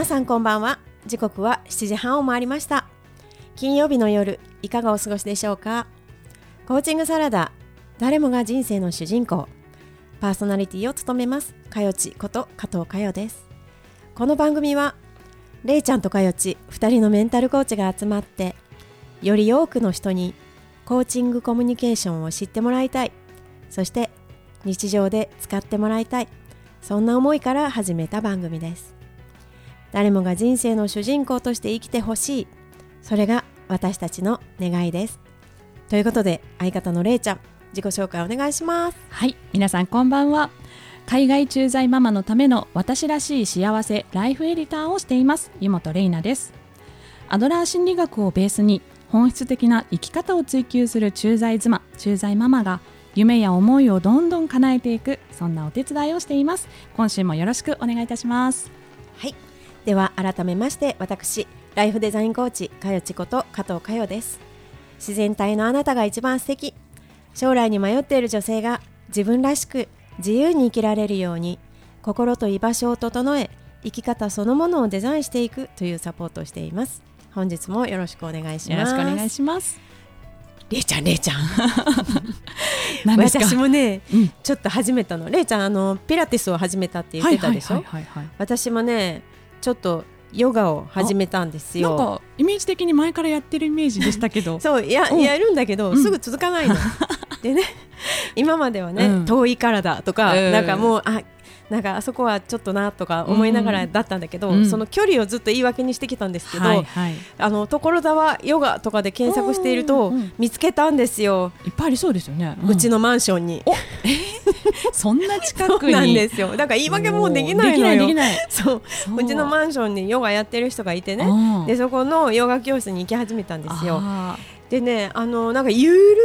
皆さんこんばんは。時刻は7時半を回りました。金曜日の夜いかがお過ごしでしょうか。コーチングサラダ誰もが人生の主人公パーソナリティを務めますかよちこと加藤かよです。この番組はれいちゃんとかよち2人のメンタルコーチが集まってより多くの人にコーチングコミュニケーションを知ってもらいたい。そして日常で使ってもらいたい。そんな思いから始めた番組です。誰もが人生の主人公として生きてほしい。それが私たちの願いです。ということで相方のれいちゃん自己紹介お願いします。はい皆さんこんばんは。海外駐在ママのための私らしい幸せライフエディターをしています湯本玲奈です。アドラー心理学をベースに本質的な生き方を追求する駐在妻駐在ママが夢や思いをどんどん叶えていくそんなお手伝いをしています。今週もよろしくお願いいたします。はいでは改めまして私ライフデザインコーチかよちこと加藤かよです。自然体のあなたが一番素敵。将来に迷っている女性が自分らしく自由に生きられるように心と居場所を整え生き方そのものをデザインしていくというサポートをしています。本日もよろしくお願いします。よろしくお願いします。れいちゃんれいちゃん。私もね、うん。ちょっと始めたの。れいちゃんあのピラティスを始めたって言ってたでしょ、私もねちょっとヨガを始めたんですよ。なんかイメージ的に前からやってるイメージでしたけど。そうやうんやるんだけど、うん。すぐ続かないの。でね 今まではね、うん。遠いからだとか、うん。なんかもうあなんかあそこはちょっとなとか思いながらだったんだけど、うんその距離をずっと言い訳にしてきたんですけど、はいはい。あの所沢ヨガとかで検索していると、見つけたんですよ、いっぱいありそうですよね、うちのマンションに。そんな近くなんですよ。だから言い訳もうできないのよ。できないできない。そう。そう。うちのマンションにヨガやってる人がいてね。うん。でそこのヨガ教室に行き始めたんですよ。あでねあのなんかゆる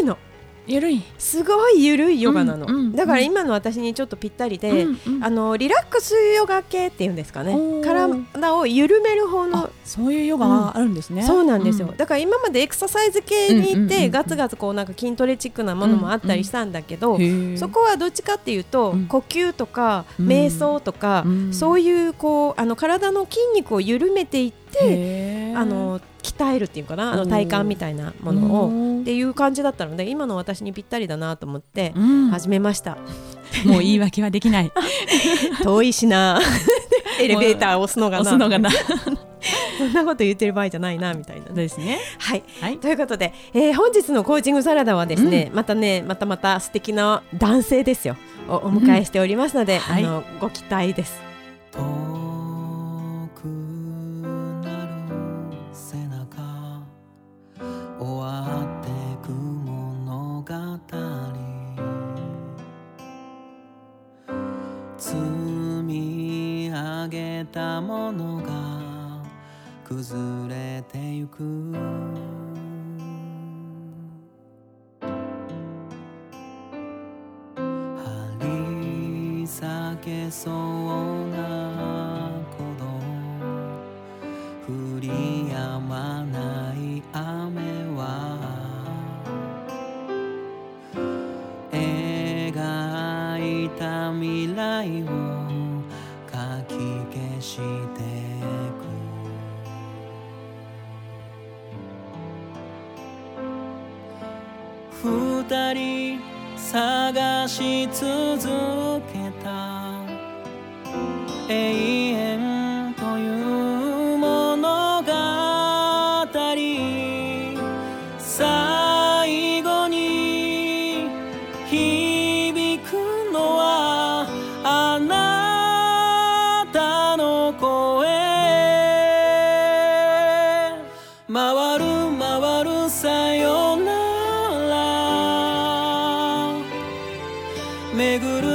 いの。ーゆるい。すごいゆるいヨガなの、うんうんだから今の私にちょっとぴったりで、うんうん。あのリラックスヨガ系っていうんですかね。体を緩める方のあそういうヨガがあるんですね、そうなんですよ、ん。だから今までエクササイズ系に行って、うんうんうんうん。ガツガツこうなんか筋トレチックなものもあったりしたんだけど、そこはどっちかっていうと、うん。呼吸とか、うん。瞑想とか、うん。そういうこうあの体の筋肉を緩めていって、あの鍛えるっていうかなあの体幹みたいなものをうん。っていう感じだったので今の私にぴったりだなと思ってうん。始めました、もう言い訳はできない。遠いしな。エレベーターを押すのがな。押すのがな。そんなこと言ってる場合じゃないなみたいな。ねですね。はい。はい。ということで、えー本日のコーチングサラダはですね、またねまたまた素敵な男性ですよ。をお迎えしておりますので、はい。あのご期待ですげたものが崩れてゆく。張り裂けそう回る回るさよなら。巡る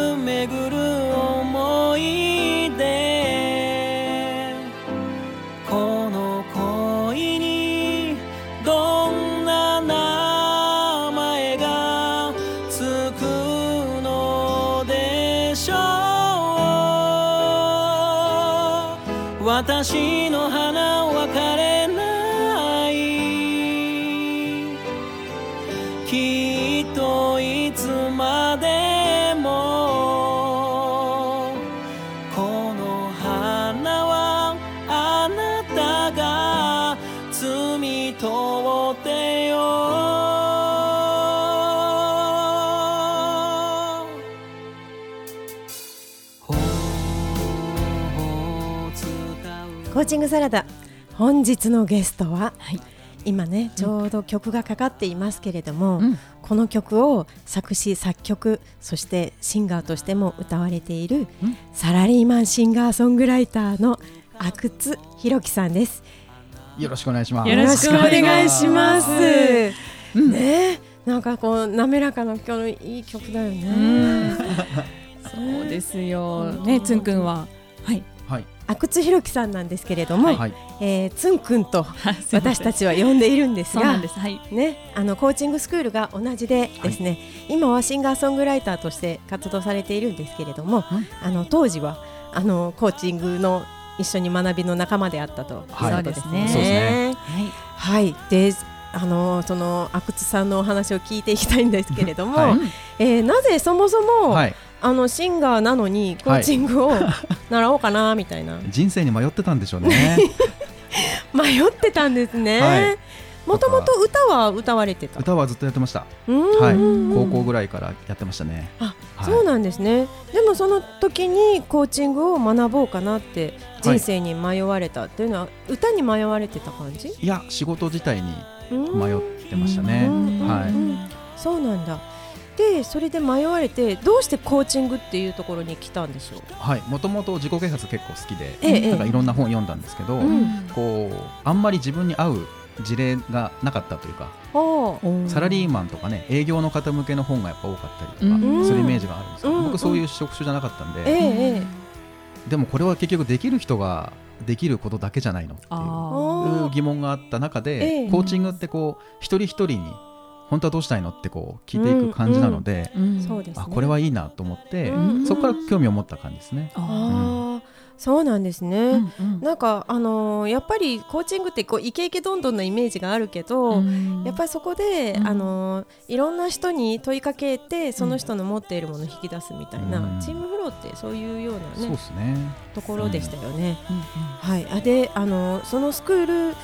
コーチングサラダ。本日のゲストは、はい。今ねちょうど曲がかかっていますけれども、うん。この曲を作詞作曲そしてシンガーとしても歌われているうん。サラリーマンシンガーソングライターの阿久津弘樹さんです。よろしくお願いします。よろしくお願いします。うん。ねえなんかこう滑らかな今日のいい曲だようねん。そうですよ。ねつんくんは。阿久津弘樹さんなんですけれども、はい。えーつんくん。と私たちちは呼んでいるんですがそうなんで。す。はい。ね、あのコーチングスクールが同じでですね、今はシンガーソングライターとして活動されているんですけれども、うんあの当時はあのコーチングの一緒に学びの仲間であったというはい。ことですね。そうですね。はい。はい、で、あのその阿久津さんのお話を聞いていきたいんですけれども、はい。えーなぜそもそも、はい。あのシンガーなのにコーチングを習おうかなみたいな 人生に迷ってたんでしょうね。迷ってたんですはねい。もともと歌は歌われてた？歌はずっとやってました。うんはい。うん高校ぐらいからやってましたね。あ、はいそうなんですね。でもその時にコーチングを学ぼうかなって人生に迷われたっていうのは、歌に迷われてた感じ？いや、仕事自体にうん迷ってましたね。うんはいうんそうなんだ。で、それで迷われてどうしてコーチングっていうところに来たんでしょう？はい。もともと自己啓発結構好きで、ええなんかいろんな本読んだんですけど、うんこうあんまり自分に合う事例がなかったというか。サラリーマンとかね、営業の方向けの本がやっぱ多かったりとかうんするイメージがあるんですけど、うん僕そういう職種じゃなかったんで、え。でもこれは結局できる人ができることだけじゃないのっていう。疑問があった中で、ええコーチングってこう一人一人に本当はどうしたいのってこう聞いていく感じなので。あこれはいいなと思って、うんそこから興味を持った感じですね。ああ、そうなんですね。うんうんなんかあのーやっぱりコーチングってこうイケイケどんどんなイメージがあるけど、うんやっぱりそこで、うんあのーいろんな人に問いかけてその人の持っているものを引き出すみたいな、うんチームフローってそういうようなねそうですね。ところでしたよね。うんうんはい、あであのーそのスクール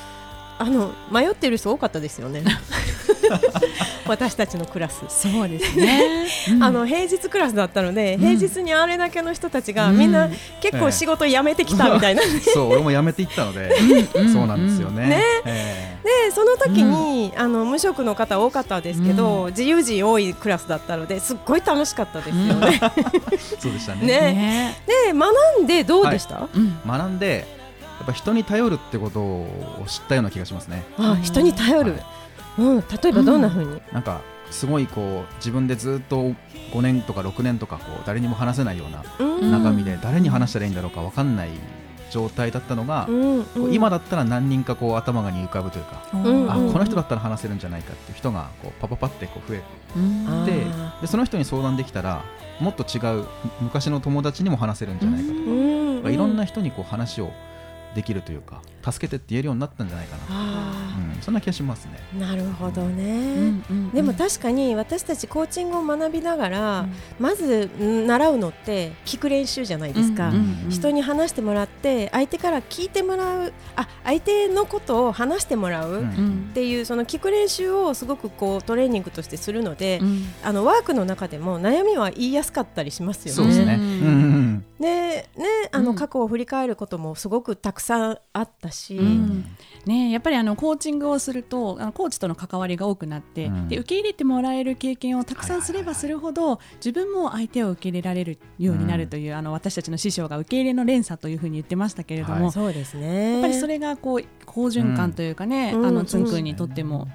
あの迷ってる人多かったですよね。私たちのクラス。そうですね。あの平日クラスだったので、うん。平日にあれだけの人たちが、うん。みんな結構仕事辞めてきたみたいな、そう、俺も辞めていったので、うんそうなんですよね。ね。えでその時に、あの無職の方多かったですけど、自由人多いクラスだったのですっごい楽しかったですよね。え そうでしたね。ね。ね。で学んでどうでした、うん。学んで、やっぱ人に頼るってことを知ったような気がしますね。あ人に頼る、はいうん、例えばどんな風に、なんかすごいこう自分でずっと5年とか6年とかこう誰にも話せないようなうん。中身で誰に話したらいいんだろうか分かんない状態だったのが、うんこう今だったら何人かこう頭に浮かぶというか、うんあこの人だったら話せるんじゃないかっていう人がこうパパパってこう増えてでその人に相談できたらもっと違う昔の友達にも話せるんじゃないかとか、うん。いろんな人にこう話をできるというか助けてって言えるようになったんじゃないかな、あうん、そんな気がしますね。ーなるほどね、うん。うん。でも確かに私たちコーチングを学びながら、まずん習うのって聞く練習じゃないですか、うんうんうん人に話してもらって相手から聞いてもらうあ相手のことを話してもらう、うん。うんっていうその聞く練習をすごくこうトレーニングとしてするので、うん。あのワークの中でも悩みは言いやすかったりしますよね。そうですね。ううんんうんでねあうん。の過去を振り返ることもすごくたくさんあったし、うん。うんね、やっぱりあのコーチングをするとあのコーチとの関わりが多くなって、うん。で受け入れてもらえる経験をたくさんすればするほど、自分も相手を受け入れられるようになるという、あの私たちの師匠が受け入れの連鎖というふうに言ってましたけれども、はい。そうですね。やっぱりそれがこう好循環というかね、うん。あのつんくんにとっても、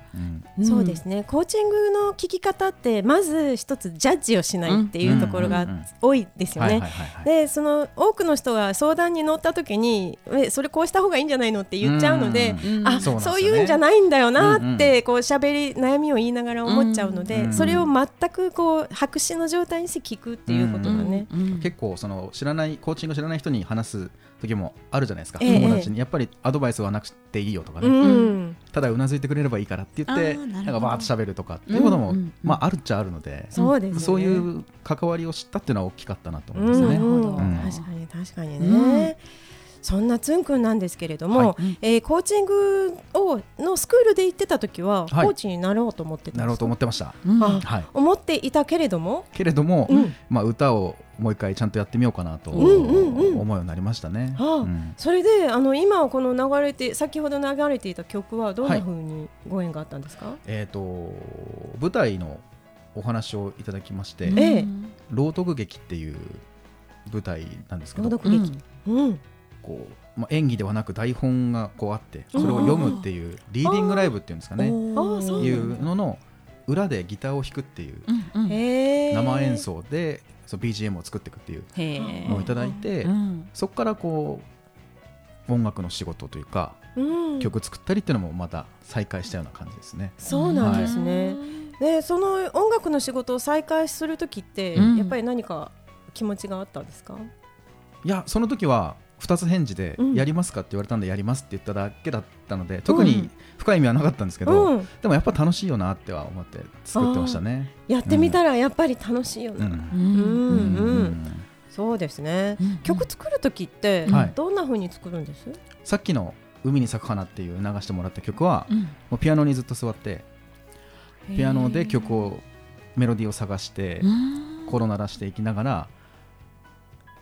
うん。そうですね。コーチングの聞き方ってまず一つジャッジをしないっていうところが多いですよね。でその多くの人が相談に乗った時にえそれこうした方がいいんじゃないの？って言っちゃうので、うんあそうね。そういうんじゃないんだよなってこう喋り悩みを言いながら思っちゃうので、うんそれを全くこう白紙の状態にして聞くっていうことがね、結構その知らないコーチング知らない人に話す時もあるじゃないですか、ええ。友達に。やっぱりアドバイスはなくていいよとかね、うん。ただうなずいてくれればいいからって言ってなんかバーッと喋るとかっていうことも、うんうん。うんまああるっちゃあるので、そうですよね。そういう関わりを知ったっていうのは大きかったなと思いうんますね。うん。確かに確かにね、うんそんなつんくんなんですけれども、はい。うん。えーコーチングをのスクールで行ってた時は、はい。コーチになろうと思ってたんです。かなろうと思ってました。うん。あはい。思っていたけれども、けれども、うん。まあ歌をもう一回ちゃんとやってみようかなと思うようになりましたね。ああ。うん。それであの今この流れて先ほど流れていた曲はどんな風にご縁があったんですか、えっ、と舞台のお話をいただきまして、ええ。朗読劇っていう舞台なんですけど、朗読劇、うんこうまあ演技ではなく台本がこうあって、それを読むっていうリーディングライブっていうんですかね、ああそういうのの裏でギターを弾くっていううんうん。へえ生演奏でそう BGM を作っていくっていうのをいただいて、うんそこからこう音楽の仕事というか、うん、曲作ったりっていうのもまた再開したような感じですね。そうなんですね、でその音楽の仕事を再開する時って、うん。やっぱり何か気持ちがあったんですか、いやその時は2つ返事でうん「やりますか?」って言われたんで「やります」って言っただけだったので特に深い意味はなかったんですけど、うん、でもやっぱ楽しいよなっては思って作ってましたね。やってみたらやっぱり楽しいよな、うん。うんうんそうですね、うん曲作る時ってはい。どんな風に作るんです、さっきの「海に咲く花」っていう流してもらった曲は、うん。もうピアノにずっと座ってピアノで曲をメロディーを探してうん。コロ鳴らしていきながら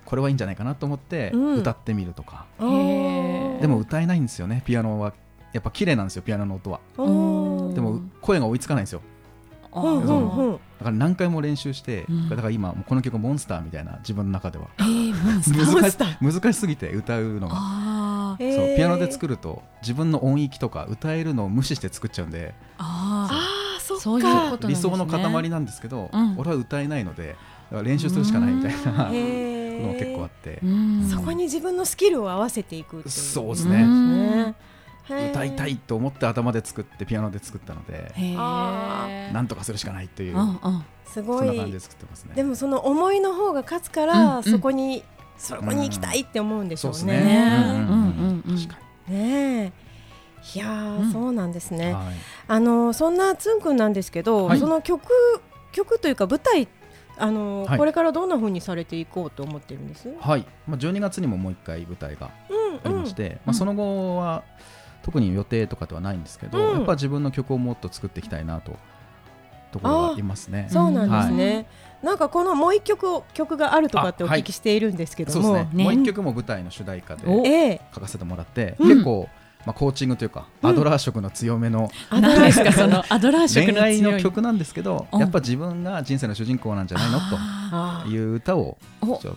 これはいいんじゃないかなと思ってうん。歌ってみるとか、あー。でも歌えないんですよね。ピアノはやっぱ綺麗なんですよ。ピアノの音は。でも声が追いつかないんですよ。だから何回も練習して、うん。だから今この曲モンスターみたいな自分の中では。えーモンスター。モ ン難し難しすぎて歌うのが。そうピアノで作ると自分の音域とか歌えるのを無視して作っちゃうんで。あそっか。そういうことなんですね。理想の塊なんですけど、うん。俺は歌えないので練習するしかないみたいなのが結構あって。ー。うん。そこに自分のスキルを合わせていくっていう。そうですね。うんね。歌いたいと思って頭で作ってピアノで作ったのでなんとかするしかないというすごいで作ってますね。でもその思いの方が勝つから、うんそこにそこに行きたいって思うんでしょうね。ね。え。いやー、うん。そうなんですに、ね。はい。あのそんなつんくんなんですけど、はい。その曲曲というか舞台あの、はい。これからどんな風にされていこうと思ってるんです？はい。まあ、12月にももう一回舞台がうんありまして、うん。まあ、その後は特に予定とかではないんですけど、うん。やっぱ自分の曲をもっと作っていきたいなとところがありますね。そうなんですはね。なんかこのもう一曲を曲があるとかってお聞きしているんですけども、そうですね。ね。もう一曲も舞台の主題歌で書かせてもらって、うん。結構、まあ、コーチングというか、うん。アドラー色の強めのあ何ですか？そのアドラー色恋愛の強い。の曲なんですけど、うん。やっぱ自分が人生の主人公なんじゃないのという歌を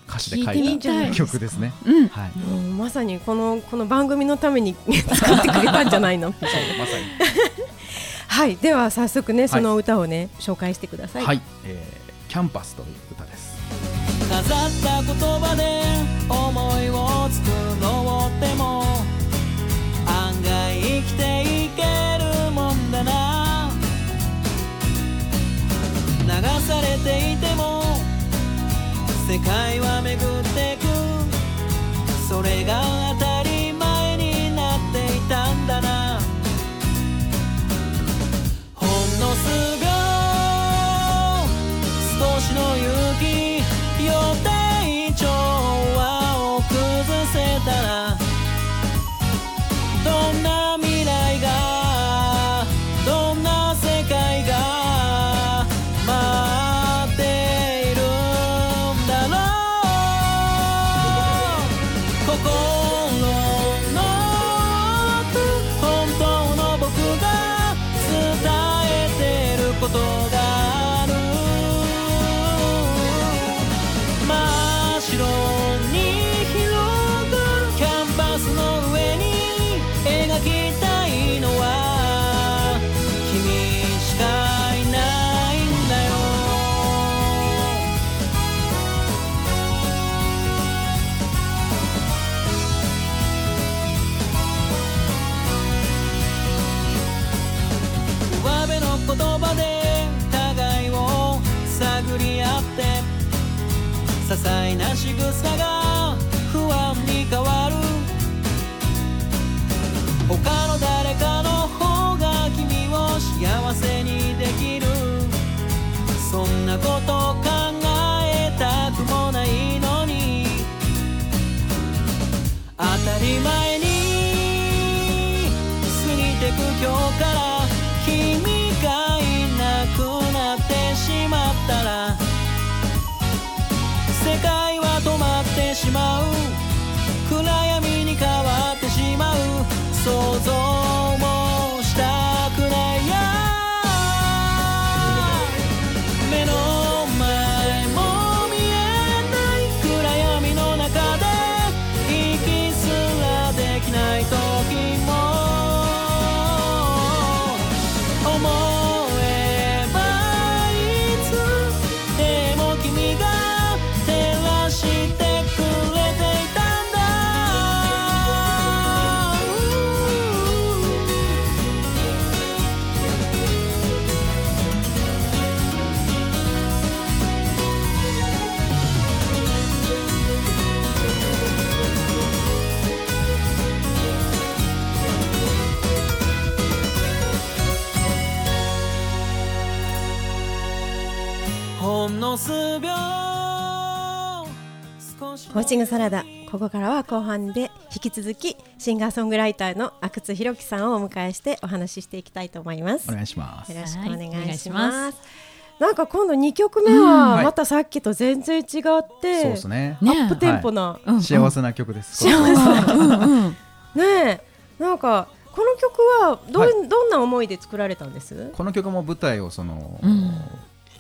歌詞で書聞いてみい。た曲ですね。うん。はい、ーもうまさにこのこの番組のために 作ってくれたんじゃないの？みたいな。まさに。はい、では早速ねその歌をね、紹介してください。はい、えーキャンパスという歌です。飾った言葉で思いを繕っても案外生きていけるもんだな。流されていても世界は巡ってく。それが当たり些細な仕草が不安に変わる他の誰かの方が君を幸せにできるそんなこと考えたくもないのに当たり前少しコーチングサラダ。ここからは後半で引き続きシンガーソングライターの阿久津弘樹さんをお迎えしてお話ししていきたいと思います。お願いします。よろしくお願いしま。ます。なんか今度2曲目うん。ははい。またさっきと全然違って、そうですね。アップテンポな、うん幸せな曲です。幸せうんうん。ねえ。なんかこの曲はど,、はどんな思いで作られたんです？この曲も舞台をその、うん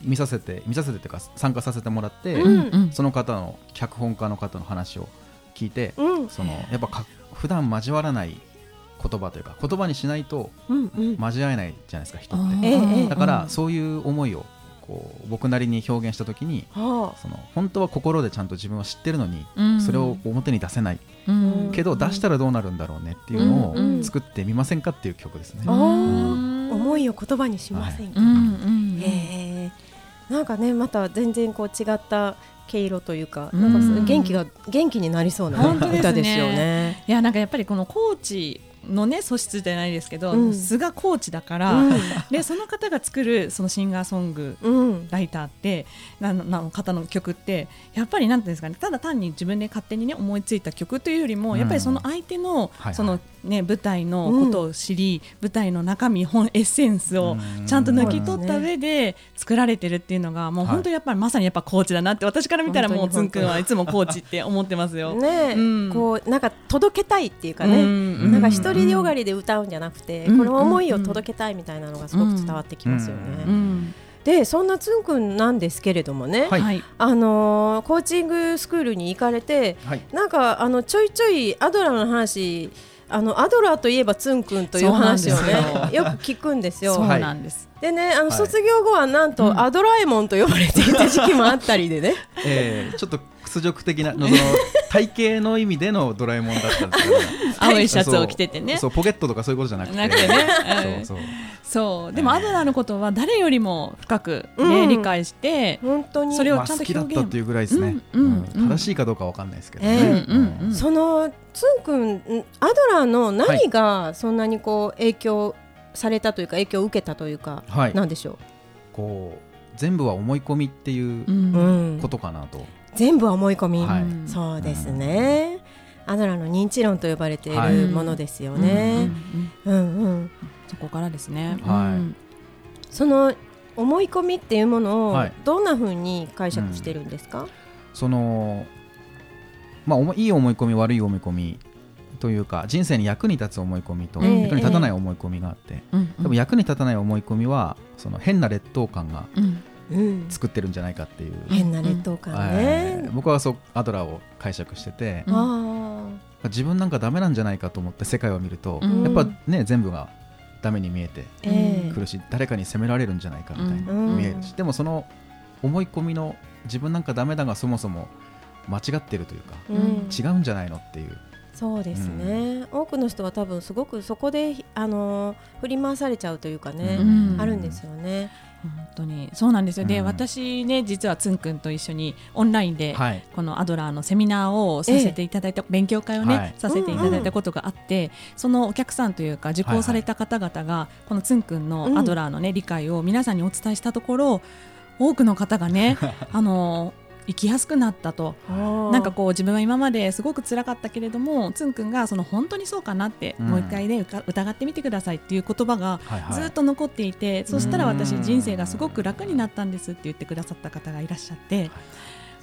見させて見させてっていうか参加させてもらって、うん。うん。その方の脚本家の方の話を聞いて、うん。そのやっぱか普段交わらない言葉というか言葉にしないとうんうん。交わえないじゃないですか人って。ええええ。だからそういう思いをこう僕なりに表現した時にはその本当は心でちゃんと自分は知ってるのに、うん。それを表に出せない。うん。けど出したらどうなるんだろうねっていうのうん。うん。を作ってみませんかっていう曲ですね。思いを言葉にしませんか、うん。うん。へえなんかねまた全然こう違った毛色というか、うん。なんかす元気が元気になりそうな歌ですよね。いやなんかやっぱりこのコーチのね素質じゃないですけど、うん。素がコーチだから、でその方が作るそのシンガーソングうん、うん、ライターってななの方の曲ってやっぱりなんていうんですかねただ単に自分で勝手にね思いついた曲というよりも、うん。やっぱりその相手の、はい。そのね舞台のことを知り、舞台の中身本エッセンスをうん。ちゃんと抜き取った上で作られてるっていうのがもうはい。本当にやっぱりまさにやっぱコーチだなって私から見たらもうつんくんはいつもコーチって思ってますよ。ね。え、うん。こうなんか届けたいっていうかね、うん。なんか一人よがりで歌うんじゃなくて、うん。この思いを届けたいみたいなのがすごく伝わってきますよね。うん。うん。でそんなつんくんなんですけれどもね、はいはい。あのーコーチングスクールに行かれてはい。なんかあのちょいちょいアドラーの話あのアドラーといえばつんくんという話をねよく聞くんですよ。そうはいなんです。でねあのはい。卒業後はなんと、うん。アドラえもんと呼ばれていた時期もあったりでね。えーちょっと屈辱的な その体型の意味でのドラえもんだったんですけど 青いシャツを着ててね。そうポケットとかそういうことじゃなくて。なくてね。うんそう。そうそう。でもえーアドラーのことは誰よりも深く、ねうん。理解して本当に。それをまあちゃんと好きだったっていうぐらいですね、うんうんうん。正しいかどうかわかんないですけどね、ええ。うん。うんうん。そのつんくんんアドラーの何がそんなにこう影響されたというか影響を受けたというか、はい。なんでしょこう全部は思い込みっていうう、う、うん。ことかなと、全部は思い込み、はい。そうですね、アドラーの認知論と呼ばれていはいるものですようんね。うんうん。うんうん。そこからですね、はい。うん。その思い込みっていうものをはい。どんな風に解釈してるんですか、そのまあ思いいい思い込み悪い思い込みというか人生に役に立つ思い込みとええ役に立たない思い込みがあって、うん多分役に立たない思い込みはその変な劣等感がうんうん作ってるんじゃないかっていう、変な劣等感えねー。僕はそうアドラーを解釈してて、うんあ自分なんかダメなんじゃないかと思って世界を見ると、うん。やっぱね全部がダメに見えてーええ。くるし、誰かに責められるんじゃないかみたいにうん。見えるし、でもその思い込みの自分なんかダメだがそもそも間違ってるというか、うん。違うんじゃないのっていう、そうですね、多くの人は多分すごくそこで、あのー振り回されちゃうというかね、うん。あるんですよね。本当に。そうなんですよ、でうん。私ね実はつんくんと一緒にオンラインで、はい。このアドラーのセミナーをさせていただいた、勉強会をね、はい。させていただいたことがあって、そのお客さんというか受講された方々が、このつんくんのアドラーのね、理解を皆さんにお伝えしたところ多くの方がね あの生きやすくなったと。なんかこう自分は今まですごく辛かったけれどもつんくんがその本当にそうかなって、うん。もう一回ねうか疑ってみてくださいっていう言葉がはいはい。ずっと残っていて、そしたら私うん人生がすごく楽になったんですって言ってくださった方がいらっしゃって、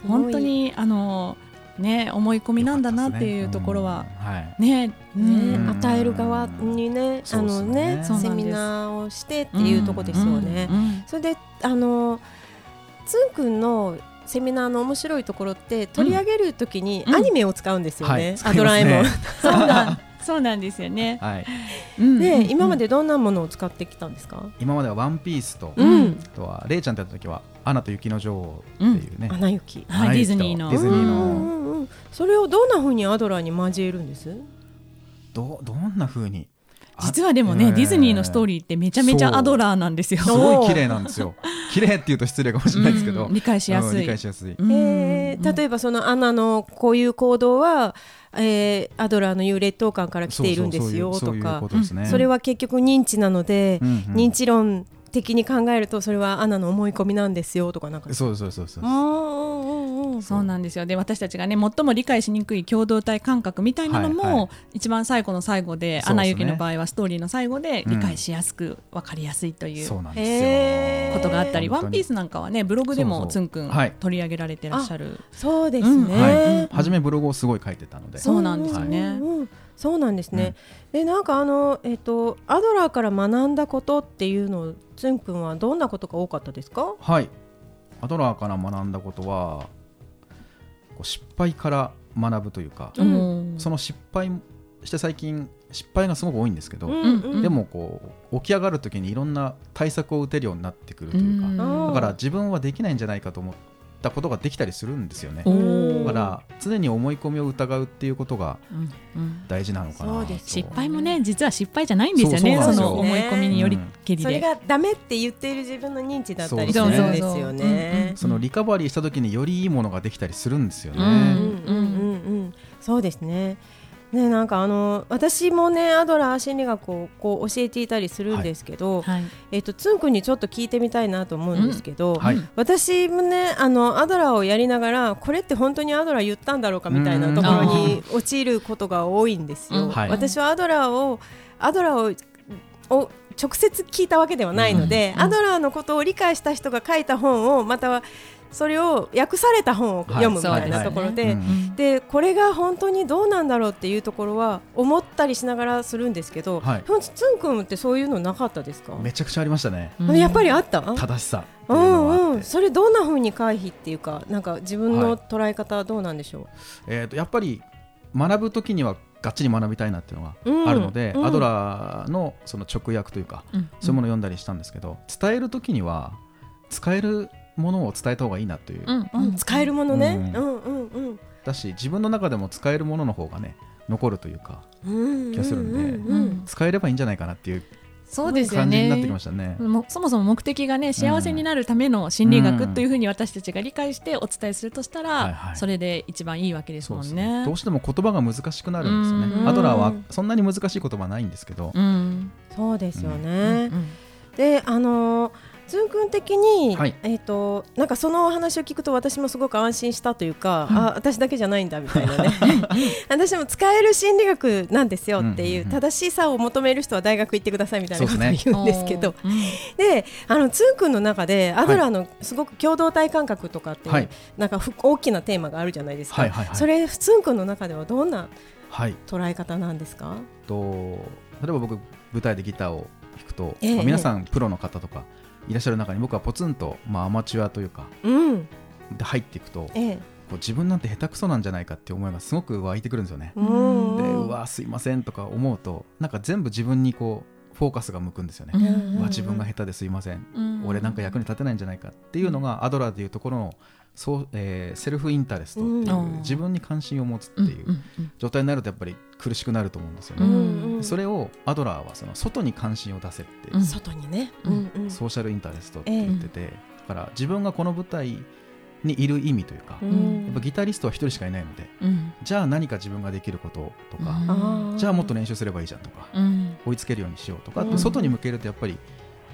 本当にあのね思い込みなんだなっていうところはうんはい。ねねうん。与える側にね、あのねセミナーをしてっていうとこですよね。うん。うん。それであのつんくんのセミナーの面白いところって取り上げるときにうん。アニメを使うんですよね、はい。アドラえもん。そうなん そうなんですよね。はい、うん。で、今までどんなものを使ってきたんですか？今までは「ワンピースと、うん。あとはレイちゃんとやった時は「アナと雪の女王」っていうね、アナ雪。はい。ディズニーの。ディズニーの、うんうんうんそれをどんな風にアドラーに交えるんです？どどんな風に実はでもね、あディズニーのストーーリーってめちゃめちゃアドラーなんですよ。すごい綺麗なんですよ。綺麗っていうと失礼かもしれないですけど、うん理解しやすい。うん理解しやすい、うん。えー。例えばそのアナのこういう行動は、えーアドラーの言う劣等感から来ているんですよとか。それは結局認知なので、うんうん。認知論的に考えるとそれはアナの思い込みなんですよとかなんか。そうそうそうそうう。んうんうんうんそうなんですよ。で私たちがね最も理解しにくい共同体感覚みたいなのも、はいはい。一番最後の最後で「そうですね。アナ雪」の場合はストーリーの最後で理解しやすく分かりやすいというそうなんですよ。ことがあったり「ワンピースなんかはねブログでもつんくんはい。取り上げられてらっしゃる。そうですうんね、はい、初めブログをすごい書いてたので。そうなんですよね。うんうんうんそうなんですね。でなんかあのえっ、とアドラーから学んだことっていうのをつんくんはどんなことが多かったですか？はい。アドラーから学んだことはこう失敗から学ぶというか、うん。その失敗して最近失敗がすごく多いんですけど、うんうん。でもこう起き上がる時にいろんな対策を打てるようになってくるというか、うん。だから自分はできないんじゃないかと思ったことができたりするんですよね。おうんだから常に思い込みを疑うっていうことがうんうん。大事なのかなそうです。失敗もね実は失敗じゃないんですよね。そそうそうなんですよ。の思い込みによりけりで。それがダメって言っている自分の認知だったりすそうそう。るんですよね。そのリカバリーした時によりいいものができたりするんですよね、うんうん。うんうんうん、そうですね。ね、なんかあの私もねアドラー心理学をこう教えていたりするんですけど、はい。えっとつんくんにちょっと聞いてみたいなと思うんですけど、はい。私もねあのアドラーをやりながらこれって本当にアドラー言ったんだろうかみたいなところに陥ることが多いんですよ。うん。はい。私はアドラーをアドラーをを直接聞いたわけではないので、うん。アドラーのことを理解した人が書いた本をまたはそれを訳された本を読むみたいなところで、でこれが本当にどうなんだろうっていうところは思ったりしながらするんですけど、はい。ほんつんくんってそういうのなかったですか、めちゃくちゃありましたね。うん。やっぱりあった？正しさうんうん、それどんな風に回避っていうかなんか自分のはい捉え方はどうなんでしょえー、とやっぱり学ぶ時にはがっちり学びたいなっていうのがうん。あるので、うん。アドラーのその直訳というか、うん。そういうものを読んだりしたんですけど伝える時には使えるものを伝えた方がいいなという、うんう、うん、使えるものね、ううんん、うんうん。だし自分の中でも使えるものの方がね残るというかうん気がするんでうんうん使えればいいんじゃないかなっていうそうですよ感じになってねきましたね。もそもそも目的がね幸せになるための心理学というふうに私たちが理解してお伝えするとしたら、はいはい。それで一番いいわけですもんね。ね。どうしても言葉が難しくなるんですようん。ね。アドラーはそんなに難しい言葉はないんですけど、うん。そうですようね、ん。であのーずんくん的に、はい。えっ、となんかそのお話を聞くと私もすごく安心したというか、うん。あ私だけじゃないんだみたいなね。私も使える心理学なんですよっていう,、うんうんうん正しさを求める人は大学行ってくださいみたいなことを言うんですけど。うん。であのつんくんの中でアドラーのすごく共同体感覚とかっていう、はい。なんかふ大きなテーマがあるじゃないですか、はいはいはい。それつんくんの中ではどんなはい。捉え方なんですか？と例えば僕舞台でギターを弾くと、ええ。まあ皆さんプロの方とかいらっしゃる中に僕はポツンと、まあ、アマチュアというかうん。で入っていくとこえ。えう自分なんて下手くそなんじゃないかっていう思いがすごく湧いてくるんですよね。うん。でうわすいませんとか思うとなんか全部自分にこうフォーカスが向くんですよね。うんうわ自分が下手ですいません、うん。俺なんか役に立てないんじゃないかっていうのがアドラーでいうところのそう、えーセルフインタレストっていう、うん。自分に関心を持つってうんいう状態になるとやっぱり苦しくなると思うんですよね。うんそれをアドラーはその外に関心を出せって、うん。外にね、うんうん。うんソーシャルインタレストって言ってて、だから自分がこの舞台にいる意味というか、うやんっぱギタリストは一人しかいないのでうん。じゃあ何か自分ができることとか、うん。じゃあもっと練習すればいいじゃんとか、うん。追いつけるようにしようとかって、うん。外に向けるとやっぱり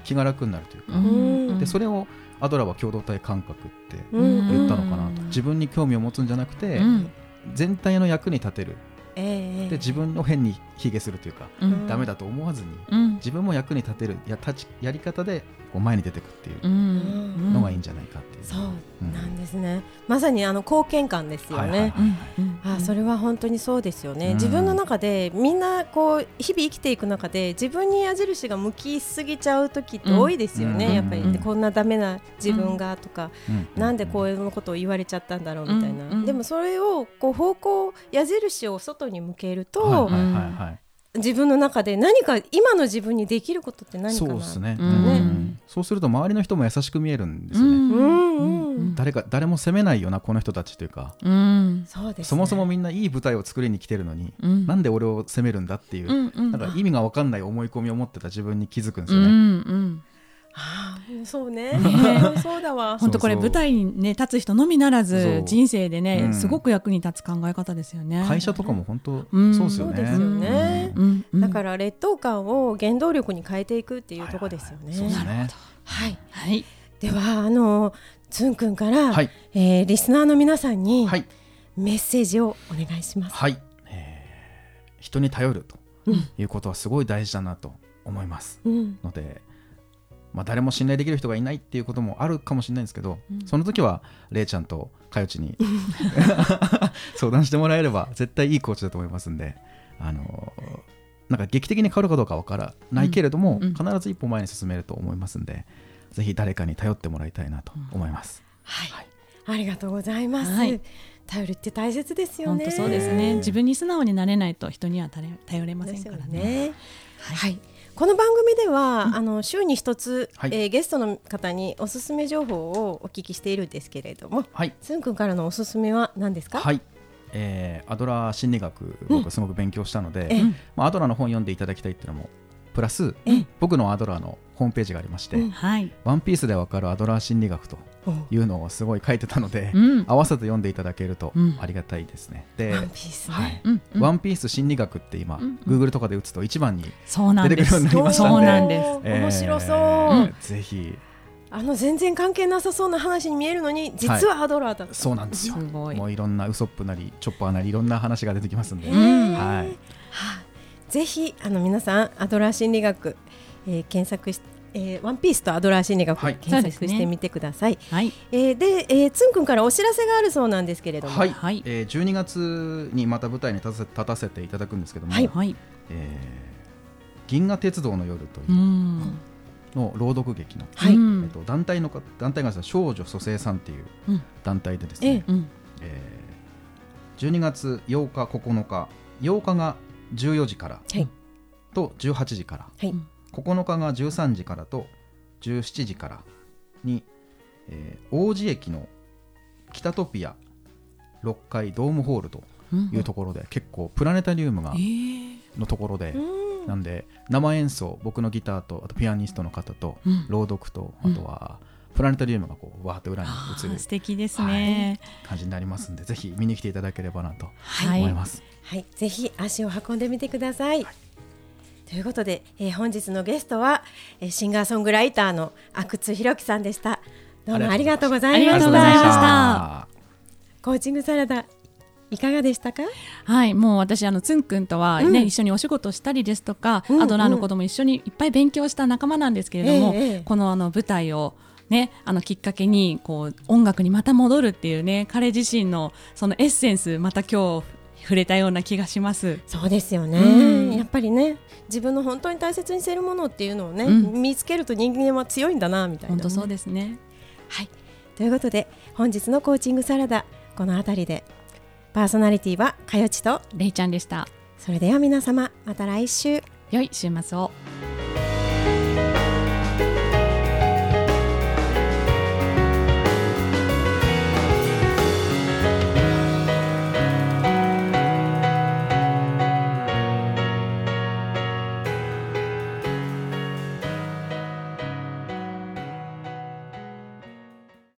気が楽になるというか、ん。でそれをアドラーは共同体感覚ってうん言ったのかなと、うん自分に興味を持つんじゃなくて、うん。全体の役に立てるええ。で自分の変に卑下するというか、うん。ダメだと思わずにうん。自分も役に立てるや立ちやり方でこう前に出てくっていううん。のがいいんじゃないかっていう、そう。うん。なんですね、まさにあの貢献感ですよね、はいはいはいうんあそれは本当にそうですよね、うん。自分の中でみんなこう日々生きていく中で自分に矢印が向きすぎちゃう時って多いですよね、うん。やっぱり、うん。でこんなダメな自分がとか、うん。なんでこういうことを言われちゃったんだろうみたいな、うん。うん。でもそれをこう方向矢印を外に向けると、はいはいはいはい。自分の中で何か今の自分にできることって何かなそうですね、うん。うん。そうすると周りの人も優しく見えるんですよね、うん。うん。うん誰か誰も責めないよなこの人たちというか、うん。そうです、ね、そもそもみんないい舞台を作りに来てるのに、うん。なんで俺を責めるんだっていう、うんうん。なんか意味が分かんない思い込みを持ってた自分に気づくんですうんうよね、んああそうね。ね そうだわ。本当これ舞台にね立つ人のみならず人生でね、うん。すごく役に立つ考え方ですよね。会社とかも本当うん。そうですよね、そうですよね。うん。うん。だから劣等感を原動力に変えていくっていうところですよね。そうですね。はい。はい。ではあのつんくんから、はい。えーリスナーの皆さんにはい。メッセージをお願いします。はい、えー人に頼るということはすごい大事だなと思いますうん。ので、まあ、誰も信頼できる人がいないっていうこともあるかもしれないんですけど、その時はれいちゃんとかよちに 相談してもらえれば絶対いいコーチだと思いますんで、あのーなんか劇的に変わるかどうかわからないけれども、うんうん必ず一歩前に進めると思いますんでぜひ誰かに頼ってもらいたいなと思います。はい、はいありがとうございます。はい頼りって大切ですよね。本当そうですねね。自分に素直になれないと人には頼れ頼れませんからね。ね。はい。この番組では、あの週に一つ、はい。えーゲストの方におすすめ情報をお聞きしているんですけれども、はい。つんくんからのおすすめは何ですか？はい、えーアドラー心理学僕すごく勉強したので、ええ。まあ、アドラーの本読んでいただきたいっていうのもプラスええ。僕のアドラーのホームページがありまして、うん。はい。ワンピースでわかるアドラー心理学とおいうのをすごい書いてたので、うん。合わせて読んでいただけるとうんありがたいですね。で、ワンピースね。はいうん。うんワンピース心理学って今、うん Google とかで打つと一番に、そうなんです。出てくるようになりましたんでそうなんです。おー面白そう、えーぜひあの全然関係なさそうな話に見えるのに実はアドラーだった、そうなんですよ。すごいもういろんなウソップなりチョッパーなりいろんな話が出てきますんで、はいはいぜひあの皆さんアドラー心理学、えー検索し、えーワンピースとアドラー心理学、はい。検索してみてください。はい。えーで、えーつんくんからお知らせがあるそうなんですけれども、はい、はい。えー12月にまた舞台に立たせ立たせていただくんですけども、はい。はい。えー銀河鉄道の夜というの朗読劇の、はい。うん。えっと、団体のか団体が少女蘇生さんっていううん。団体でですえね、うん。えー12月8日9日8日が14時からはい。と18時から、はい9日が13時からと17時からに、えー王子駅の北トピア6階ドームホールとうん。いうところで、結構プラネタリウムがえー。のところで、うん。なんで生演奏僕のギターとあとピアニストの方とうん。朗読とあとはプラネタリウムがこうわーって裏にあ映るー素敵ですね。感じになりますんでぜひ見に来ていただければなとはい。思います。はい、ぜひ足を運んでみてください。ということで、えー本日のゲストは、えーシンガーソングライターの阿久津弘樹さんでした。どうもありがとうございましありがとうございまた。したコーチングサラダいかがでしたか？はい、もう私あのつんくんとはね、うん一緒にお仕事したりですとか、うんアドラーのことも一緒にいっぱい勉強した仲間なんですけれども、ええええこのあの舞台をね、あのきっかけにこう音楽にまた戻るっていうね彼自身のそのエッセンスまた今日触れたような気がします。そうですよね、うんやっぱりね自分の本当に大切にしているものっていうのをね、うん見つけると人間は強いんだなみたいな、ね、本当そうですね。はい、ということで本日のコーチングサラダこの辺りでパーソナリティはかよちとれいちゃんでした。それでは皆様また来週良い週末を。